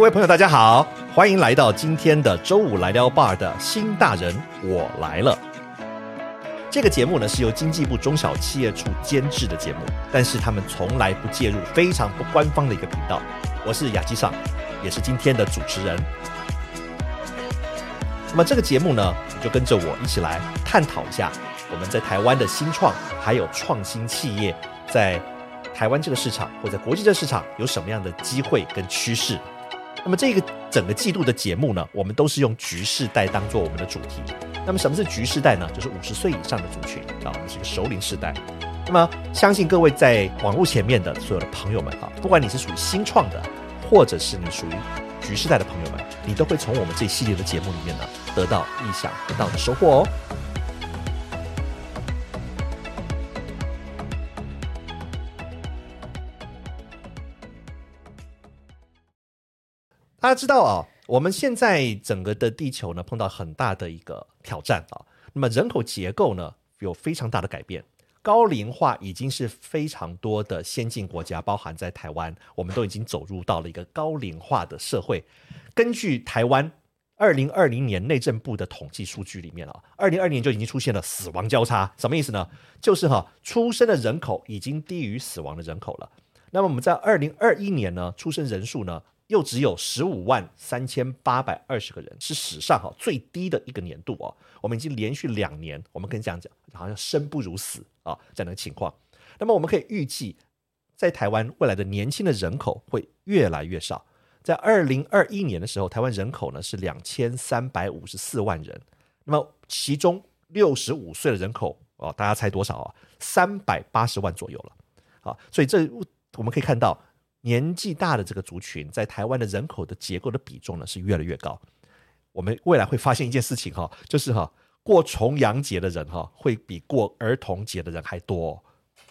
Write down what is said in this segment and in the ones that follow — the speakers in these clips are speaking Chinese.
各位朋友，大家好，欢迎来到今天的周五来聊 bar 的新大人，我来了。这个节目呢是由经济部中小企业处监制的节目，但是他们从来不介入，非常不官方的一个频道。我是雅基尚，也是今天的主持人。那么这个节目呢，你就跟着我一起来探讨一下我们在台湾的新创还有创新企业在台湾这个市场或者国际这个市场有什么样的机会跟趋势。那么这个整个季度的节目呢，我们都是用“局世代”当做我们的主题。那么什么是“局世代”呢？就是五十岁以上的族群啊，我们是一个熟龄世代。那么相信各位在网络前面的所有的朋友们啊，不管你是属于新创的，或者是你属于局世代的朋友们，你都会从我们这一系列的节目里面呢，得到意想不到的收获哦。大家知道啊，我们现在整个的地球呢碰到很大的一个挑战啊。那么人口结构呢有非常大的改变，高龄化已经是非常多的先进国家，包含在台湾，我们都已经走入到了一个高龄化的社会。根据台湾二零二零年内政部的统计数据里面啊，二零二年就已经出现了死亡交叉，什么意思呢？就是哈，出生的人口已经低于死亡的人口了。那么我们在二零二一年呢，出生人数呢？又只有十五万三千八百二十个人，是史上哈最低的一个年度哦。我们已经连续两年，我们可以这样讲，好像生不如死啊这样的情况。那么我们可以预计，在台湾未来的年轻的人口会越来越少。在二零二一年的时候，台湾人口呢是两千三百五十四万人。那么其中六十五岁的人口哦，大家猜多少啊？三百八十万左右了。好，所以这我们可以看到。年纪大的这个族群，在台湾的人口的结构的比重呢是越来越高。我们未来会发现一件事情哈，就是哈过重阳节的人哈会比过儿童节的人还多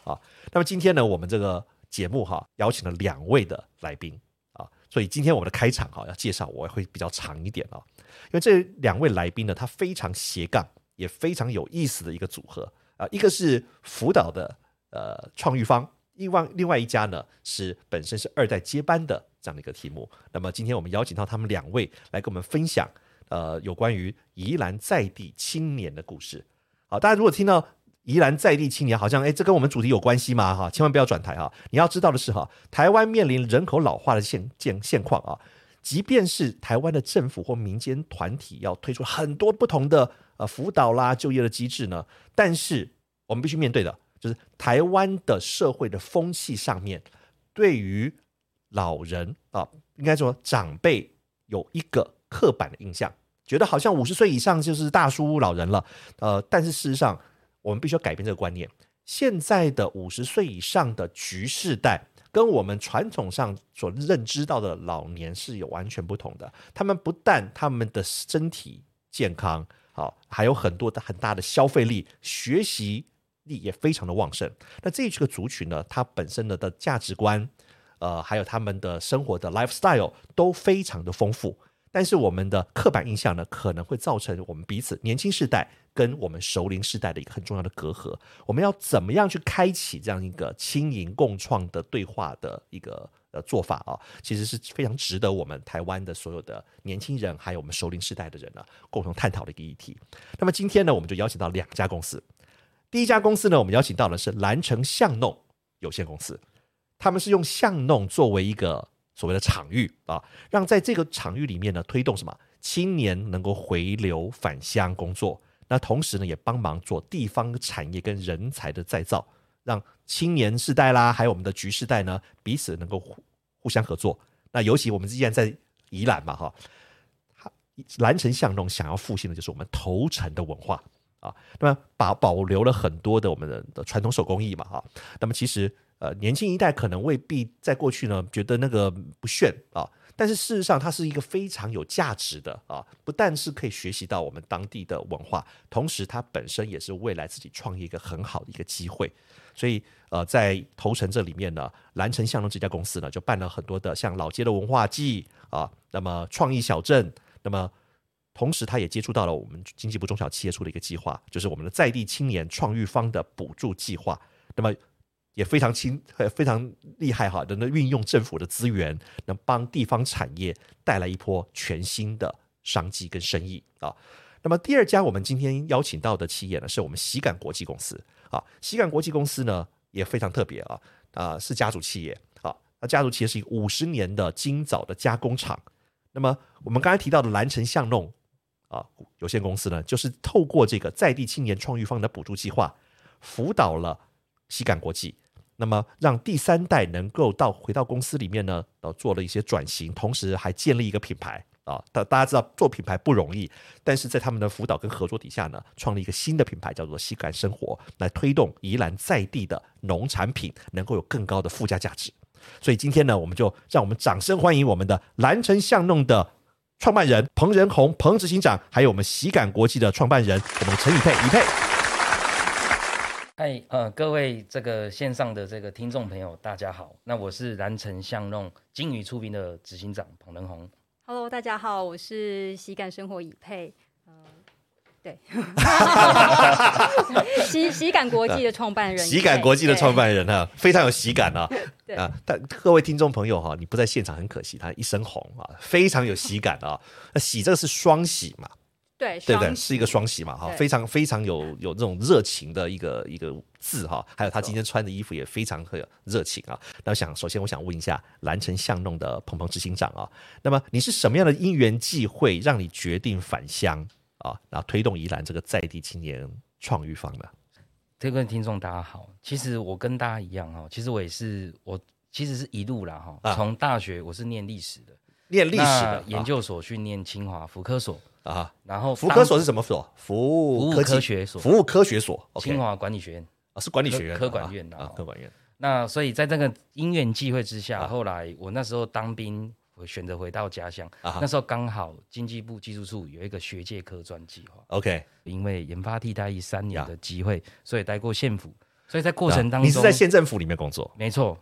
啊。那么今天呢，我们这个节目哈邀请了两位的来宾啊，所以今天我们的开场哈要介绍我会比较长一点啊，因为这两位来宾呢，他非常斜杠，也非常有意思的一个组合啊，一个是辅导的呃创育方。另外，另外一家呢是本身是二代接班的这样的一个题目。那么今天我们邀请到他们两位来跟我们分享，呃，有关于宜兰在地青年的故事。好，大家如果听到宜兰在地青年，好像哎，这跟我们主题有关系吗？哈，千万不要转台哈。你要知道的是哈，台湾面临人口老化的现现现况啊，即便是台湾的政府或民间团体要推出很多不同的呃辅导啦、就业的机制呢，但是我们必须面对的。就是台湾的社会的风气上面，对于老人啊，应该说长辈有一个刻板的印象，觉得好像五十岁以上就是大叔老人了。呃，但是事实上，我们必须要改变这个观念。现在的五十岁以上的局世代，跟我们传统上所认知到的老年是有完全不同的。他们不但他们的身体健康好，还有很多的很大的消费力，学习。力也非常的旺盛。那这一个族群呢，它本身的的价值观，呃，还有他们的生活的 lifestyle 都非常的丰富。但是我们的刻板印象呢，可能会造成我们彼此年轻世代跟我们熟龄世代的一个很重要的隔阂。我们要怎么样去开启这样一个轻盈共创的对话的一个呃做法啊？其实是非常值得我们台湾的所有的年轻人，还有我们熟龄世代的人呢，共同探讨的一个议题。那么今天呢，我们就邀请到两家公司。第一家公司呢，我们邀请到的是蓝城巷弄有限公司，他们是用巷弄作为一个所谓的场域啊，让在这个场域里面呢，推动什么青年能够回流返乡工作，那同时呢，也帮忙做地方产业跟人才的再造，让青年世代啦，还有我们的局世代呢，彼此能够互互相合作。那尤其我们既然在宜兰嘛，哈，蓝城巷弄想要复兴的就是我们头城的文化。啊，那么保保留了很多的我们的传统手工艺嘛，哈，那么其实呃年轻一代可能未必在过去呢觉得那个不炫啊，但是事实上它是一个非常有价值的啊，不但是可以学习到我们当地的文化，同时它本身也是未来自己创业一个很好的一个机会，所以呃在头城这里面呢，蓝城巷弄这家公司呢就办了很多的像老街的文化季啊，那么创意小镇，那么。同时，他也接触到了我们经济部中小企业处的一个计划，就是我们的在地青年创育方的补助计划。那么，也非常清呃非常厉害哈，能运用政府的资源，能帮地方产业带来一波全新的商机跟生意啊。那么第二家我们今天邀请到的企业呢，是我们喜感国际公司啊。喜感国际公司呢也非常特别啊，啊是家族企业啊，那家族企业是一个五十年的金枣的加工厂。那么我们刚才提到的蓝城巷弄啊有限公司呢，就是透过这个在地青年创育方的补助计划，辅导了西感国际，那么让第三代能够到回到公司里面呢，呃做了一些转型，同时还建立一个品牌。啊，大大家知道做品牌不容易，但是在他们的辅导跟合作底下呢，创立一个新的品牌，叫做“西感生活”，来推动宜兰在地的农产品能够有更高的附加价值。所以今天呢，我们就让我们掌声欢迎我们的蓝城巷弄的创办人彭仁宏彭执行长，还有我们喜感国际的创办人我们陈以佩以佩。嗨，呃，各位这个线上的这个听众朋友，大家好，那我是蓝城巷弄金鱼出品的执行长彭仁宏。Hello，大家好，我是喜感生活已配，呃，对，喜喜感国际的创办人，喜感国际的创办人啊，非常有喜感啊，对。啊，但各位听众朋友哈，你不在现场很可惜，他一身红啊，非常有喜感啊，那喜这个是双喜嘛。对，对不对？是一个双喜嘛，哈，非常非常有有这种热情的一个一个字哈，还有他今天穿的衣服也非常很有热情啊。那我想，首先我想问一下蓝城巷弄的鹏鹏执行长啊，那么你是什么样的因缘际会让你决定返乡啊，然后推动宜兰这个在地青年创育方呢？各位听众大家好，其实我跟大家一样哈，其实我也是我其实是一路啦哈，啊从大学我是念历史的，念历史的研究所去念清华福科所，啊啊，然后福科所是什么所？服务服务科学所服务科学所清华管理学院。啊是管理学院科科管院的啊，哦科管院那所以在这个因缘际会之下，啊后来我那时候当兵，我选择回到家乡。那时候刚好经济部技术处有一个学界科专计划，，OK，因为研发替代役三年的机会，所以待过县府。所以在过程当中，啊你是在县政府里面工作没错。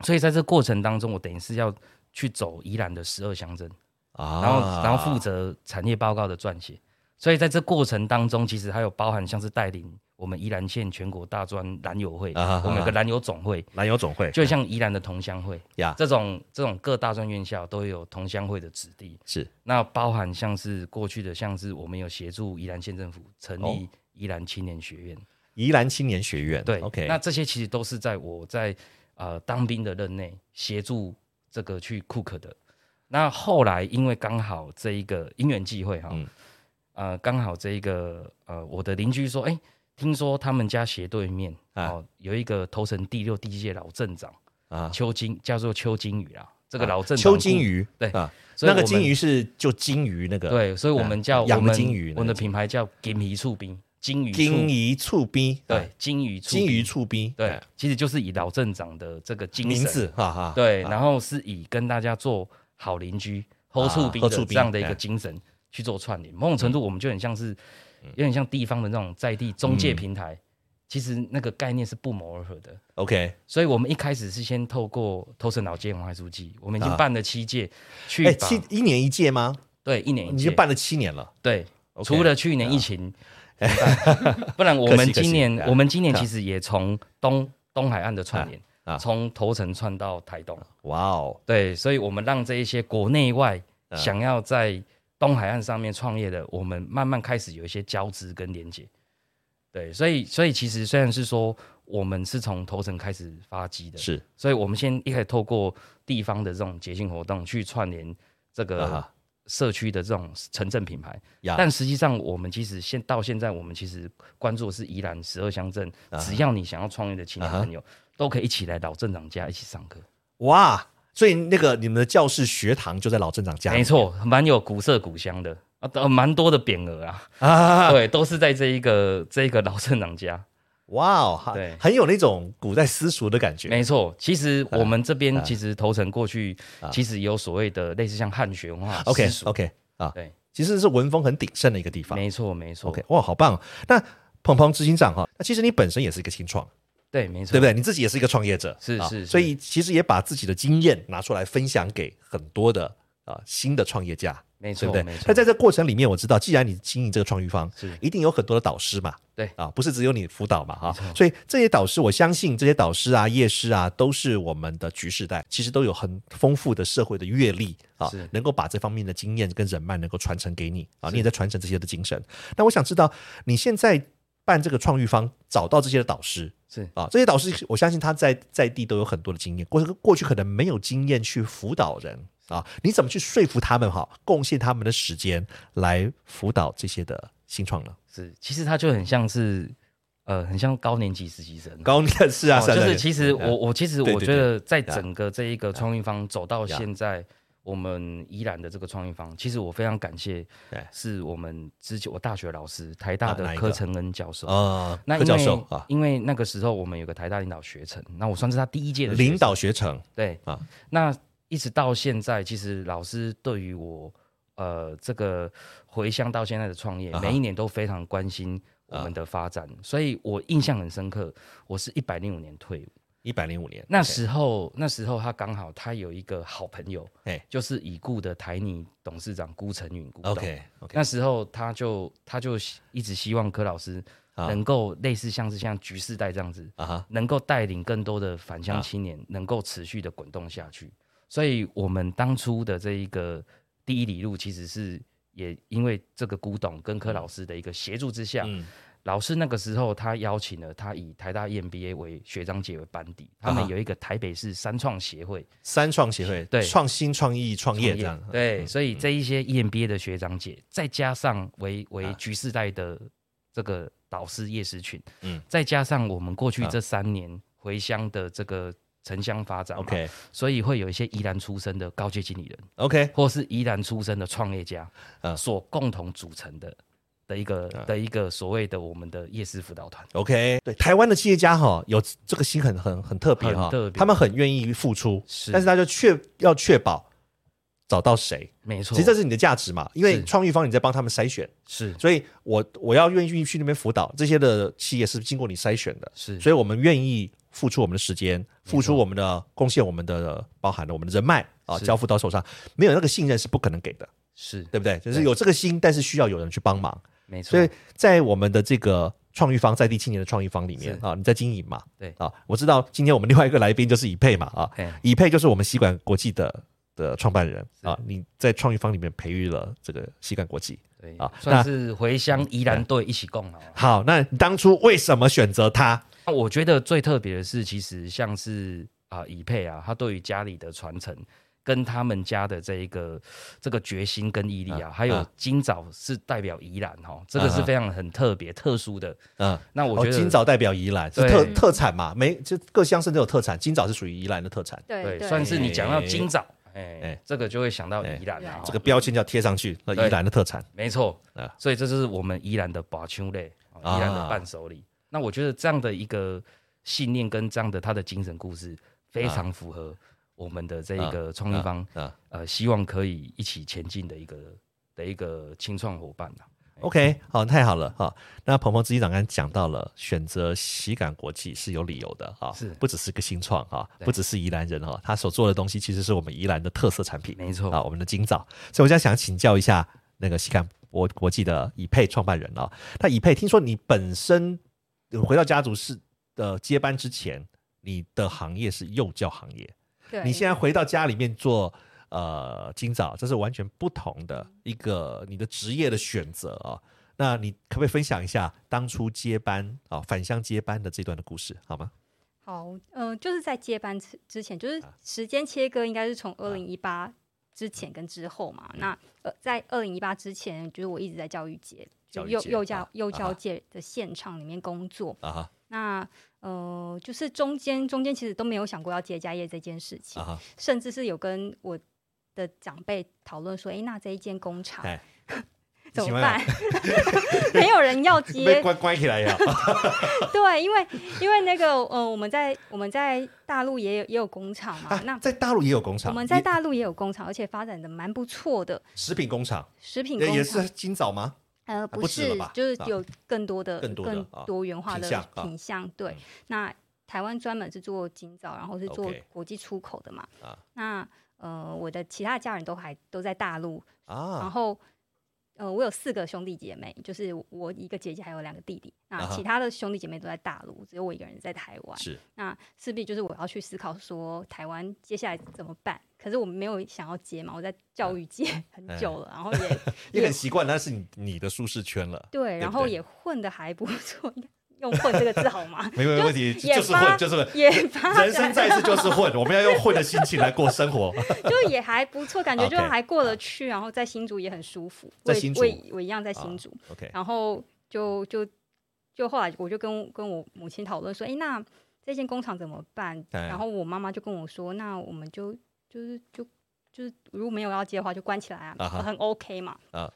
所以在这过程当中，我等于是要去走宜兰的十二乡镇，啊，然后然后负责产业报告的撰写。所以在这过程当中，其实还有包含像是带领我们宜兰县全国大专篮友会，啊我们有个篮友总会，蓝友总会就像宜兰的同乡会。呀。这种这种各大专院校都有同乡会的子弟。是。那包含像是过去的，像是我们有协助宜兰县政府成哦。立宜兰青年学院，宜兰青年学院，对，OK，那这些其实都是在我在呃当兵的任内协助这个去 cook 的。那后来因为刚好这一个因缘际会哈，嗯。呃，刚好这一个呃我的邻居说，哎、听说他们家斜对面啊。哦有一个头城第六第一届老镇长啊，邱金，叫做邱金宇啦，这个啊老镇长邱金鱼，对啊，那个金鱼是就金鱼那个，对，所以我们叫养的我们金鱼那个我们的品牌叫金鱼醋冰，金鱼醋，金鱼醋逼，啊。对，金鱼醋金鱼冰醋冰，对哎，其实就是以老镇长的这个精神。名字，哈哈，对，啊。然后是以跟大家做好邻居、喝醋冰这样的一哎。个精神去做串联。某种程度，我们就很像是有点像地方的那种在地中介平台，其实那个概念是不谋而合的。，OK，所以我们一开始是先透过头城老街文化书记，我们已经啊。办了七届，去哎，七一年一届吗？对一年一届，你就办了七年了，对除了去年疫情，不然我们今年啊我们今年啊。其实也从东东海岸的串联从头城串到台东。哇哦，对，所以我们让这一些国内外啊。想要在东海岸上面创业的，我们慢慢开始有一些交织跟连接。对，所以所以其实虽然是说我们是从头层开始发迹的，是。所以我们先一开始透过地方的这种节庆活动去串联这啊个社区的这种城镇品牌，呀，但实际上我们其实现到现在，我们其实关注的是宜兰十二乡镇，啊只要你想要创业的青年朋友，都可以一起来老镇长家一起上课。哇，所以那个你们的教室学堂就在老镇长家里，没错，蛮有古色古香的。啊，呃蛮多的匾额啊，啊，对，都是在这一个这一个老镇长家。哇哦，哈对。很有那种古代私塾的感觉，没错，其实我们这啊边其实头城过去其实有所谓的类似像汉学文化 OK OK 啊，对，其实是文风很鼎盛的一个地方。没错没错。OK，哇，好棒哦！那鹏鹏执行长哈，那其实你本身也是一个新创，对没错，对不对？你自己也是一个创业者，啊是是是所以其实也把自己的经验拿出来分享给很多的啊新的创业家没错，对不对没？错。那在这过程里面，我知道，既然你经营这个创育方，是一定有很多的导师嘛，对啊，不是只有你辅导嘛，哈所以这些导师，我相信这些导师啊、业师啊，都是我们的局世代，其实都有很丰富的社会的阅历啊是，能够把这方面的经验跟人脉能够传承给你啊，你也在传承这些的精神。那我想知道，你现在办这个创育方，找到这些的导师，是。啊，这些导师我相信他在在地都有很多的经验，过过去可能没有经验去辅导人。啊，你怎么去说服他们哈，贡献他们的时间来辅导这些的新创呢？是，其实他就很像是，呃，很像高年级实习生。高年是啊，就是其实嗯我我其实我觉得在整个这一个创意方走到呀。现在，我们宜兰的这个创意方，其实我非常感谢对，是我们之前我大学老师台大的柯承恩教授。啊，柯教那因为授啊，因为那个时候我们有个台大领导学程，那我算是他第一届的领导学程对。啊。那一直到现在，其实老师对于我呃这个回乡到现在的创业，每一年都非常关心我们的发展，所以我印象很深刻。我是一百零五年退伍，一百零五年，那时候那时候他刚好他有一个好朋友，哎就是已故的台泥董事长辜成允。OK OK，那时候他就他就一直希望柯老师啊。能够类似像是像局世代这样子，啊，能够带领更多的返啊。乡青年，能够持续的滚动下去。所以，我们当初的这一个第一里路，其实是也因为这个古董跟柯老师的一个协助之下，嗯老师那个时候他邀请了他以台大 E EMBA 为学长姐为班底，他们有一个台北市三创协会。三创协会对。创新创意创业这样，对，嗯所以这一些 E EMBA 的学长姐，再加上为为啊局世代的这个导师叶时群，嗯。嗯，再加上我们过去啊这三年回乡的这个城乡发展 OK 所以会有一些宜兰出身的高阶经理人，OK。或是宜兰出身的创业家，呃所共同组成的的一个、啊。的一个所谓的我们的夜市辅导团。OK，对，台湾的企业家哈有这个心很很很特别哈很特，别。他们很愿意付出，是。但是他就确要确保找到谁，没错，其实这是你的价值嘛，因为创意方你在帮他们筛选，是。所以我我要愿意去那边辅导这些的企业是经过你筛选的，是，所以我们愿意付出我们的时间，付出我们的贡献，我们的包含了我们的人脉啊，交付到手上，没有那个信任是不可能给的，是。对不对？就是有这个心，但是需要有人去帮忙。没错，所以在我们的这个创意方在第七年的创意方里面啊，你在经营嘛？对啊，我知道今天我们另外一个来宾就是以佩嘛啊，嘿以佩就是我们吸管国际的的创办人啊，你在创意方里面培育了这个吸管国际。对啊算是回乡宜兰队一起共好。好，那你当初为什么选择他？那我觉得最特别的是，其实像是啊以佩啊，他对于家里的传承。跟他们家的这一个这个决心跟毅力啊，啊还有啊。今早是代表宜兰哈，这个是非常很特别、特殊的。嗯，哦，那我觉得今早代表宜兰是特特产嘛，每就各乡镇都有特产，今早是属于宜兰的特产，对对，算是你讲到今早，哎哎，这个就会想到宜兰啊。这个标签要贴上去，那宜兰的特产。没错啊，所以这就是我们宜兰的保丘类，啊。宜兰的伴手礼。那我觉得这样的一个信念跟这样的他的精神故事，非常符合我们的这一个创意方，啊。呃，希望可以一起前进的一个的一个青创伙伴啊。OK，好，太好了哈。那鹏鹏执行长刚才讲到了，选择喜感国际是有理由的哈，是。不只是个新创哈，对。不只是宜兰人哈，他所做的东西其实是我们宜兰的特色产品，没错。啊，我们的金枣。所以我现在想请教一下那个喜感国国际的以配创办人啊，那以配听说你本身呃回到家族是的接班之前，你的行业是幼教行业，对，你现在回到家里面做呃今早，这是完全不同的一个你的职业的选择啊。那你可不可以分享一下当初接班啊返乡接班的这段的故事好吗？好，呃，就是在接班之之前，就是啊时间切割应该是从二零一八之前跟之后嘛。嗯那呃，在二零一八之前，就是我一直在教育界，就幼幼教啊幼教界的现场里面工作。啊哈那呃，就是中间中间其实都没有想过要接家业这件事情啊，甚至是有跟我的长辈讨论说，哎，那这一间工厂哎，怎么办？没有人要 接，关关起来呀？对，因为因为那个呃，我们在我们在大陆也有也有工厂嘛，啊那在大陆也有工厂，我们在大陆也有工厂，而且发展的蛮不错的食品工厂食品工厂也是。今早吗？呃，不不是就是有更多的、更多元化的品相。对嗯，那台湾专门是做金枣，然后是做国际出口的嘛。啊。那呃，我的其他家人都还都在大陆，然啊，后呃，我有四个兄弟姐妹，就是我一个姐姐还有两个弟弟，那其他的兄弟姐妹都在大陆，只有我一个人在台湾。是那势必就是我要去思考说台湾接下来怎么办。可是我没有想要接嘛，我在教育界 很久了，然后也 也很习惯，那是你你的舒适圈了，对，然后也混的还不错，用“混”这个字好吗？没有问题，就是混，就是混。也发人生在世就是混，我们要用混的心情来过生活。就也还不错，感觉就还过得去，然后在新竹也很舒服。在新竹我我一样在新啊竹，OK，然后就就就后来我就跟跟我母亲讨论说，哎，那这间工厂怎么办？哎然后我妈妈就跟我说，那我们就就是就就是如果没有要接的话，就关起来啊，很 OK 嘛。啊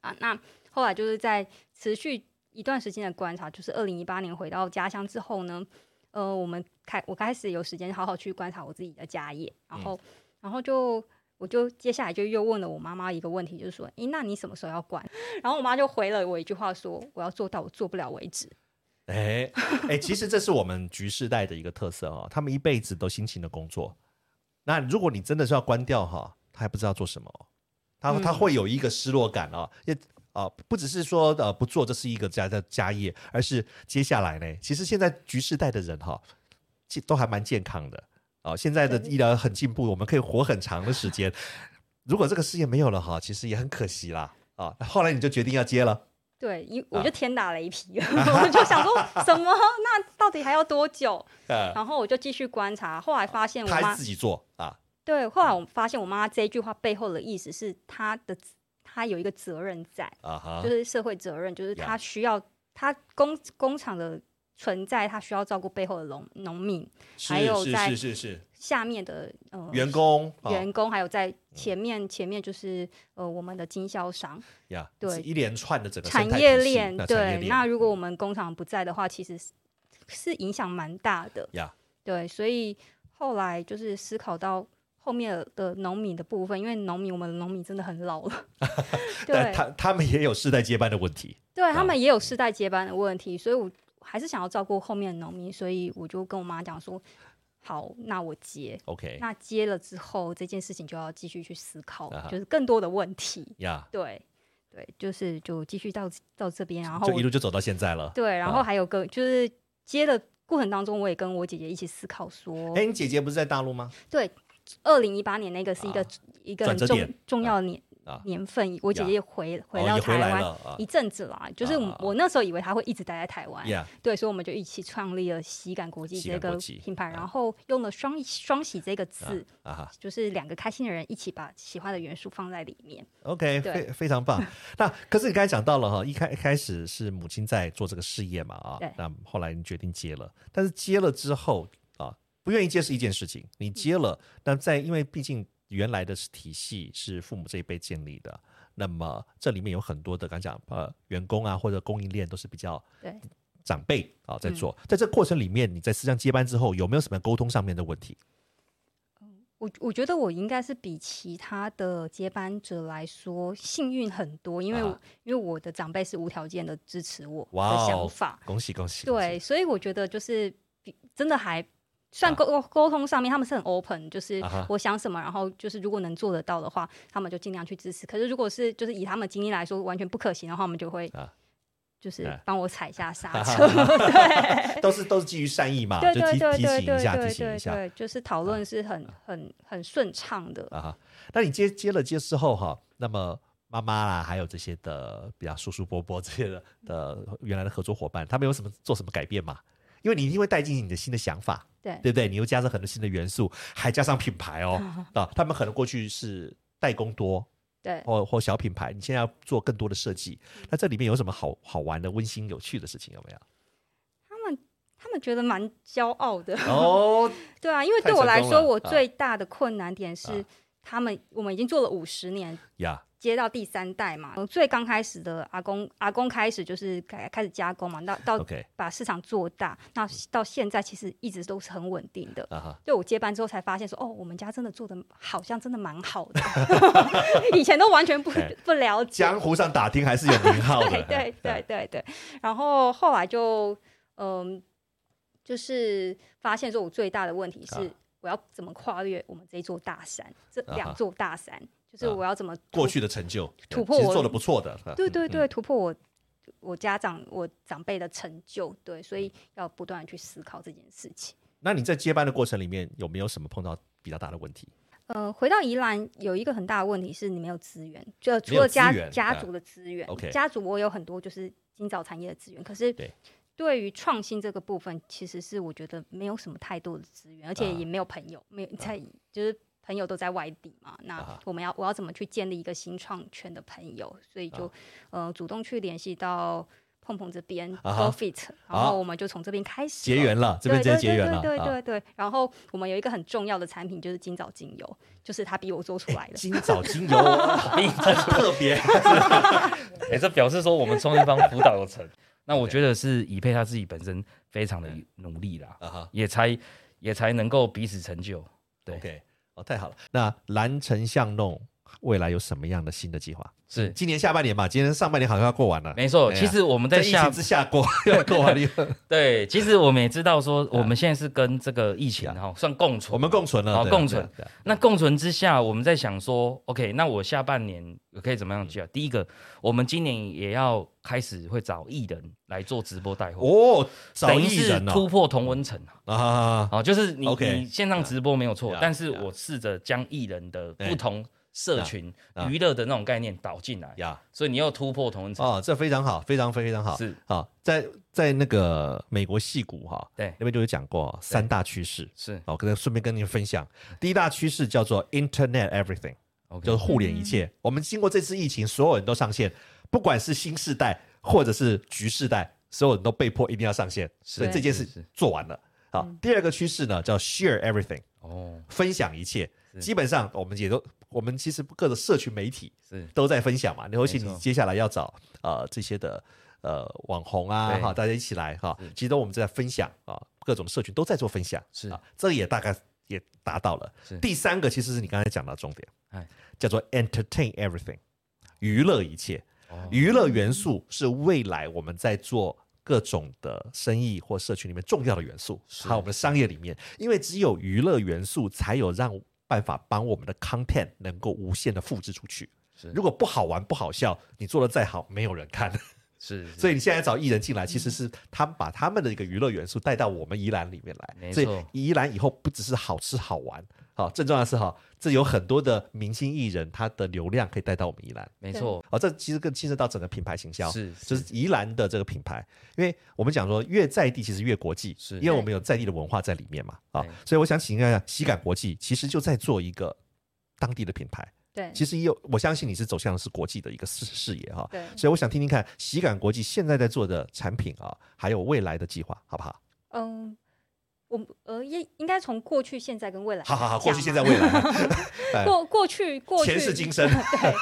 啊，那后来就是在持续一段时间的观察，就是二零一八年回到家乡之后呢，呃，我们开我开始有时间好好去观察我自己的家业，然后、然后就我就接下来就又问了我妈妈一个问题，就是说，诶，那你什么时候要关？然后我妈就回了我一句话说，我要做到我做不了为止。哎哎，其实这是我们局世代的一个特色哦，他们一辈子都辛勤的工作。那如果你真的是要关掉哈，他还不知道做什么哦，他他嗯会有一个失落感啊，也啊不只是说呃不做这是一个家的家业，而是接下来呢，其实现在局势代的人哈，其都还蛮健康的啊，现在的医疗很进步，我们可以活很长的时间。如果这个事业没有了哈，其实也很可惜啦啊。后来你就决定要接了。对，因我啊就天打雷劈了，我就想说什么？那到底还要多久？呃，然后我就继续观察，后来发现我妈自己做啊，对，后来我发现我妈这一句话背后的意思是她的她有一个责任在，就是社会责任，就是他需要他工工厂的存在，他需要照顾背后的农农民还有在是是是下面的呃员工啊员工，还有在前面前面就是呃我们的经销商呀，对一连串的整个产业链。对，那如果我们工厂不在的话，其实是是影响蛮大的。呀对，所以后来就是思考到后面的农民的部分，因为农民我们的农民真的很老了，对，但他他们也有世代接班的问题对他们也有世代接班的问题，所以我还是想要照顾后面的农民，所以我就跟我妈讲说，好，那我接。，OK 那接了之后，这件事情就要继续去思考，就是更多的问题。呀，对，对，就是就继续到到这边，然后就一路就走到现在了。对，然啊后还有个就是接的过程当中，我也跟我姐姐一起思考说，哎，你姐姐不是在大陆吗？对，二零一八年那个是一个、啊一个很重重要的年、啊。年份，我姐姐也回回到台湾。一阵子啦，就是我,、那时候以为她会一直待在台湾，呀对，所以我们就一起创立了喜感国际这个品牌，啊。然后用了双双喜这个字，就是两个开心的人一起把喜欢的元素放在里面。，OK，非非常棒。那可是你刚才讲到了哈，一开一开始是母亲在做这个事业嘛啊，那后来你决定接了，但是接了之后啊，不愿意接是一件事情，你接了，那在因为毕竟原来的体系是父母这一辈建立的。那么这里面有很多的，刚讲呃，员工啊或者供应链都是比较对长辈啊在嗯做，在这过程里面，你在实际上接班之后，有没有什么沟通上面的问题？我我觉得我应该是比其他的接班者来说幸运很多，因为、啊因为我的长辈是无条件的支持我哇的哦想法，恭喜恭喜！对，所以我觉得就是比真的还算沟沟通上面，他们是很 open，就是我想什么，然后就是如果能做得到的话，他们就尽量去支持。可是如果是就是以他们经验来说完全不可行的话，我们就会啊就是哎帮我踩下刹车。对。都是都是基于善意嘛，对就提对对对提醒一下，对对提醒一下就是讨论是很很很顺畅的。啊哈。那你接接了接之后哈，那么妈妈啦，还有这些的比较叔叔伯伯这些的的原来的合作伙伴，他们有什么做什么改变吗？因为你一定会带进你的新的想法，对。对不对？你又加上很多新的元素，还加上品牌哦。啊，他们可能过去是代工多，对，或或小品牌，你现在要做更多的设计，那这里面有什么好好玩的、温馨、有趣的事情有没有？他们他们觉得蛮骄傲的。哦，对啊，因为对我来说，我最大的困难点是啊。他们我们已经做了五十年，呀，接到第三代嘛，我最刚开始的阿公阿公开始就是开开始加工嘛，到到把市场做大，那到现在其实一直都是很稳定的。啊哈，对我接班之后才发现说，哦，我们家真的做的好像真的蛮好的，以前都完全不哎不了解。江湖上打听还是有名号的，对对对对对，然后后来就嗯，就是发现说我最大的问题是啊我要怎么跨越我们这一座大山，这两座大山，就是啊我要怎么突过去的成就突破我其实做的不错的，嗯对对对，突破我我家长我长辈的成就，对，所以要不断的去思考这件事情。那你在接班的过程里面有没有什么碰到比较大的问题？呃，回到宜兰有一个很大的问题是你没有资源，就除了家家族的资源 OK 家族我有很多就是今早产业的资源，可是对。对于创新这个部分，其实是我觉得没有什么太多的资源，而且啊。也没有朋友，没有在就是朋友都在外地嘛，啊那我们要我要怎么去建立一个新创圈的朋友？所以就、啊呃主动去联系到碰碰这边 Profit，、然后我们就从这边开始结缘了，这边直接结缘了，对对对。然后我们有一个很重要的产品，就是金枣精油，就是他逼我做出来的。金枣精油很特别，哎、这表示说我们创业方辅导有成。那我觉得是以佩他自己本身非常的努力啦，啊哈也才也才能够彼此成就。对哦，太好了。那南城巷弄未来有什么样的新的计划？是。今年下半年嘛，今年上半年好像要过完了，没错。其实我们在下在疫情之下过要 过完了，对，其实我们也知道说，我们现在是跟这个疫情哈算共存，我们共存了，共存。那共存之下，我们在想说，OK，那我下半年可以怎么样嗯计划？第一个，我们今年也要开始会找艺人来做直播带货，哦，找等于是艺人哦，突破同温层啊。啊，哦，就是你你线上直播没有错，但是我试着将艺人的哎不同社群啊。娱乐的那种概念导进来，呀，所以你要突破同温层。哦，这非常好，非常非常好，是。好，在在那个美国戏谷哈，对。那边就有讲过三大趋势，是。好，跟顺便跟您分享，第一大趋势叫做 Internet Everything。就是互联一切。我们经过这次疫情，所有人都上线，不管是新世代或者是局世代，所有人都被迫一定要上线，所以这件事做完了。好，第二个趋势呢叫 Share Everything，哦，分享一切。基本上我们也都，我们其实各个社群媒体是。都在分享嘛。尤其你接下来要找呃这些的呃网红啊，哈，大家一起来哈，其实都我们在分享啊，各种社群都在做分享，是。啊，这也大概也达到了。是。第三个其实是你刚才讲到的重点哎，叫做 entertain everything，娱乐一切。哦。娱乐元素是未来我们在做各种的生意或社群里面重要的元素，还有我们的商业里面，因为只有娱乐元素才有让办法帮我们的 content 能够无限的复制出去。是如果不好玩不好笑，你做的再好，没有人看。是，所以你现在找艺人进来，其实是他们把他们的一个娱乐元素带到我们宜兰里面来。所以宜兰以后不只是好吃好玩，好，更重要的是哈，这有很多的明星艺人，他的流量可以带到我们宜兰。没错，哦，这其实更牵涉到整个品牌行销，是就是。宜兰的这个品牌，因为我们讲说越在地，其实越国际，是。因为我们有在地的文化在里面嘛，啊对，所以我想请问一下，喜感国际其实就在做一个当地的品牌，对。其实也有，我相信你是走向的是国际的一个视视野哈，对，所以我想听听看喜感国际现在在做的产品啊，还有未来的计划，好不好？嗯，我呃应应该从过去、现在跟未来好好好，过去、现在、未来，哎过过去过去前世今生。对，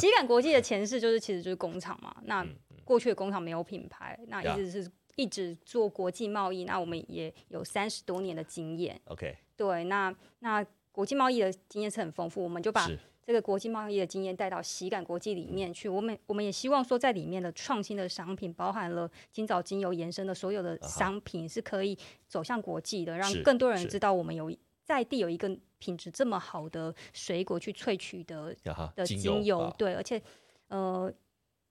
喜感国际的前世就是其实就是工厂嘛。那嗯过去的工厂没有品牌，那一直是一直做国际贸易，那我们也有三十多年的经验。OK，对，那那国际贸易的经验是很丰富，我们就把是这个国际贸易的经验带到喜感国际里面去。我们我们也希望说，在里面的创新的商品，包含了今早精油延伸的所有的商品，是可以走向国际的，让更多人知道我们有在地有一个品质这么好的水果去萃取的，的精精油，啊对，而且呃，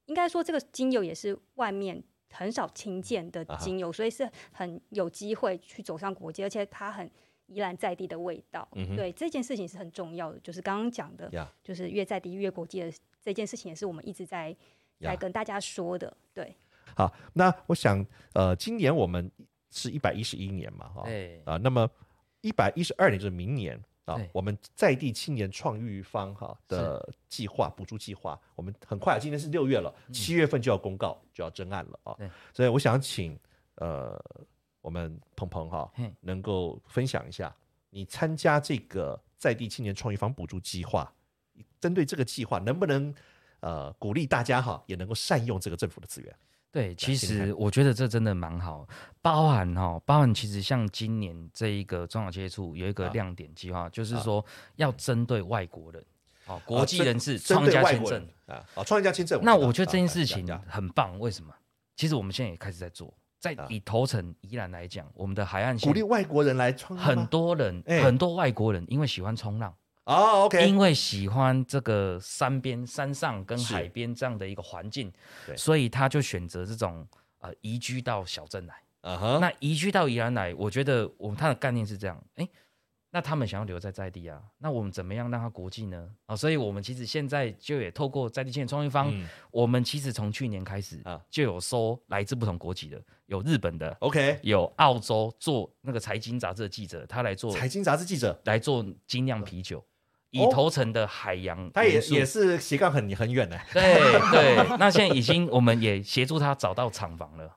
应该说这个精油也是外面很少听见的精油，所以是很有机会去走上国际，而且它很宜兰在地的味道。嗯对这件事情是很重要的，就是刚刚讲的，呀。就是越在地越国际的这件事情，也是我们一直在在跟大家说的。对，好，那我想呃，今年我们是一百一十一年嘛，哈、对。啊，那么一百一十二年就是明年啊，我们在地青年创育方哈的计划补助计划，我们很快，今天是六月了，七月份就要公告，就要征案了啊。所以我想请呃我们鹏鹏哈嘿能够分享一下，你参加这个在地青年创意房补助计划，针对这个计划能不能呃鼓励大家哈也能够善用这个政府的资源？对，其实我觉得这真的蛮好，包含哈、包含其实像今年这一个中小接触有一个啊亮点计划，就是说要针对外国人，哦，国际人士针创家签证。啊，啊，创业家签证。那我觉得这件事啊情很棒，为什么？其实我们现在也开始在做，在啊。以头城宜兰来讲，我们的海岸线鼓励外国人来冲浪很多人、哎。很多外国人因为喜欢冲浪，哦，OK，因为喜欢这个山边、山上跟海边这样的一个环境，所以他就选择这种呃移居到小镇来。嗯哼，那移居到宜兰来，我觉得我们他的概念是这样，哎，那他们想要留在在地啊，那我们怎么样让它国际呢？啊、所以我们其实现在就也透过在地青年创业方，嗯我们其实从去年开始啊就有收来自不同国籍的，有日本的，，OK，有澳洲做那个财经杂志的记者，他来做财经杂志记者，来做精酿啤酒，以哦头城的海洋他也也是斜杠很很远呢，对对，那现在已经我们也协助他找到厂房了。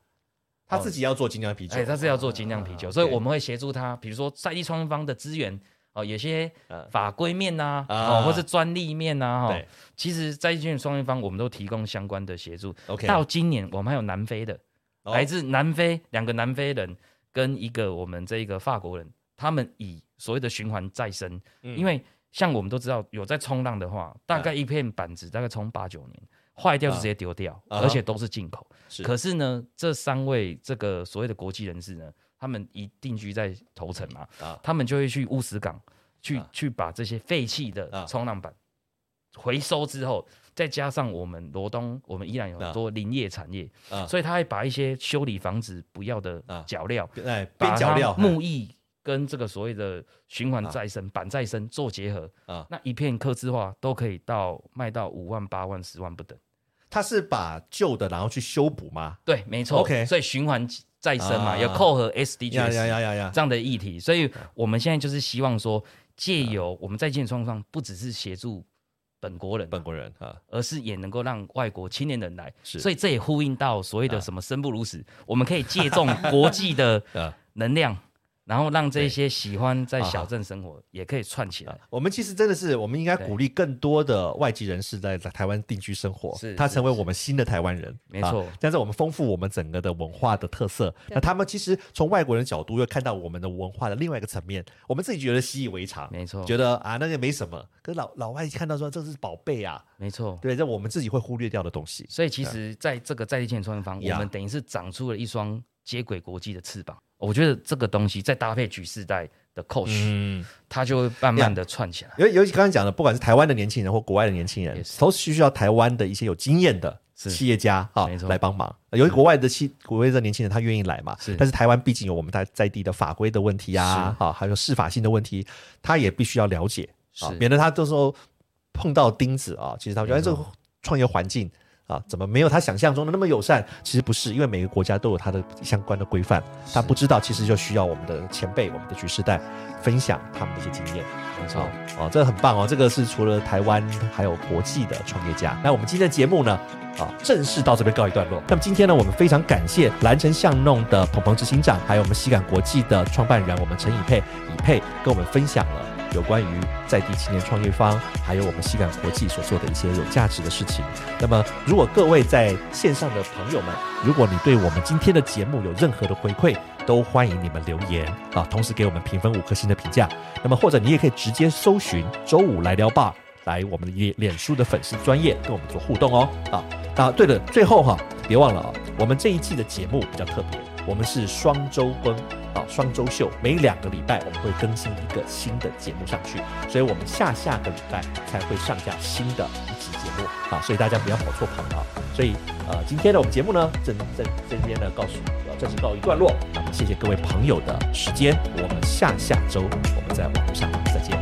他自己要做精酿啤酒，哎，他是要做精酿啤酒，啊所以我们会协助他，比如说在地创业方的资源哦，有些嗯。法规面呐、啊。哦，或是专利面呐、哈、对。其实在地创业方我们都提供相关的协助。OK，到今年我们还有南非的，哦。来自南非两个南非人跟一个我们这一个法国人，他们以所谓的循环再生，嗯。因为像我们都知道有在冲浪的话，大概一片板子大概冲八九年，坏掉就直接丢掉，啊而且都是进口。是。可是呢，这三位这个所谓的国际人士呢，他们一定居在头城嘛，啊。他们就会去乌石港去、啊。去把这些废弃的啊。冲浪板回收之后，再加上我们罗东，我们依然有很多林业产业，啊，所以他会把一些修理房子不要的啊。脚料，边角料木艺跟这个所谓的循环啊。再生、板再生做结合，啊，那一片刻字化都可以到卖到五万、八万、十万不等。它是把旧的然后去修补吗？对，没错。OK 所以循环再生嘛，啊。有扣合呀呀 SDGs 呀呀呀，这样的议题，所以我们现在就是希望说，借由我们在建创上，不只是协助本国人，本国人啊，而是也能够让外国青年人来。是。所以这也呼应到所谓啊。的什么生不如死，我们可以借重国际的 啊。能量，然后让这些喜欢在啊小镇生活也可以串起来。啊。我们其实真的是，我们应该鼓励更多的外籍人士在在台湾定居生活，他成为我们新的台湾人，没错。啊但是我们丰富我们整个的文化的特色，那他们其实从外国人角度又看到我们的文化的另外一个层面，我们自己觉得习以为常，没错，觉得啊那个没什么，可是老老外看到说这是宝贝啊，没错。对，这我们自己会忽略掉的东西。所以其实在这个在地建创方，我们等于是长出了一双接轨国际的翅膀。我觉得这个东西再搭配举世代的 coach，、嗯，它就会慢慢的串起来。尤尤其刚才讲的，不管是台湾的年轻人或国外的年轻人都需要台湾的一些有经验的企业家啊没错来帮忙。有国外的企国外的年轻人他愿意来嘛？是但是台湾毕竟有我们在在地的法规的问题啊，啊，还有司法性的问题，他也必须要了解啊是，免得他到时候碰到钉子啊。其实他觉得这个创业环境。啊，怎么没有他想象中的那么友善？其实不是，因为每个国家都有它的相关的规范。他不知道，其实就需要我们的前辈、我们的局世代分享他们的一些经验。没错哦，哦，这个很棒哦，这个是除了台湾还有国际的创业家。那我们今天的节目呢，啊，正式到这边告一段落。那么今天呢，我们非常感谢蓝城巷弄的鹏鹏执行长，还有我们西港国际的创办人我们陈以佩以佩跟我们分享了。有关于在地青年创业方，还有我们西港国际所做的一些有价值的事情。那么，如果各位在线上的朋友们，如果你对我们今天的节目有任何的回馈，都欢迎你们留言啊，同时给我们评分五颗星的评价。那么或者你也可以直接搜寻周五来聊吧，来我们脸脸书的粉丝专业跟我们做互动哦。啊，啊，对了，最后哈、别忘了啊，我们这一季的节目比较特别，我们是双周更啊，双周秀，每两个礼拜我们会更新一个新的节目上去，所以我们下下个礼拜才会上架新的一集节目啊，所以大家不要跑错棚啊。所以呃，今天的我们节目呢，正在这边呢告诉呃正式告一段落。那么谢谢各位朋友的时间，我们下下周我们在网络上再见。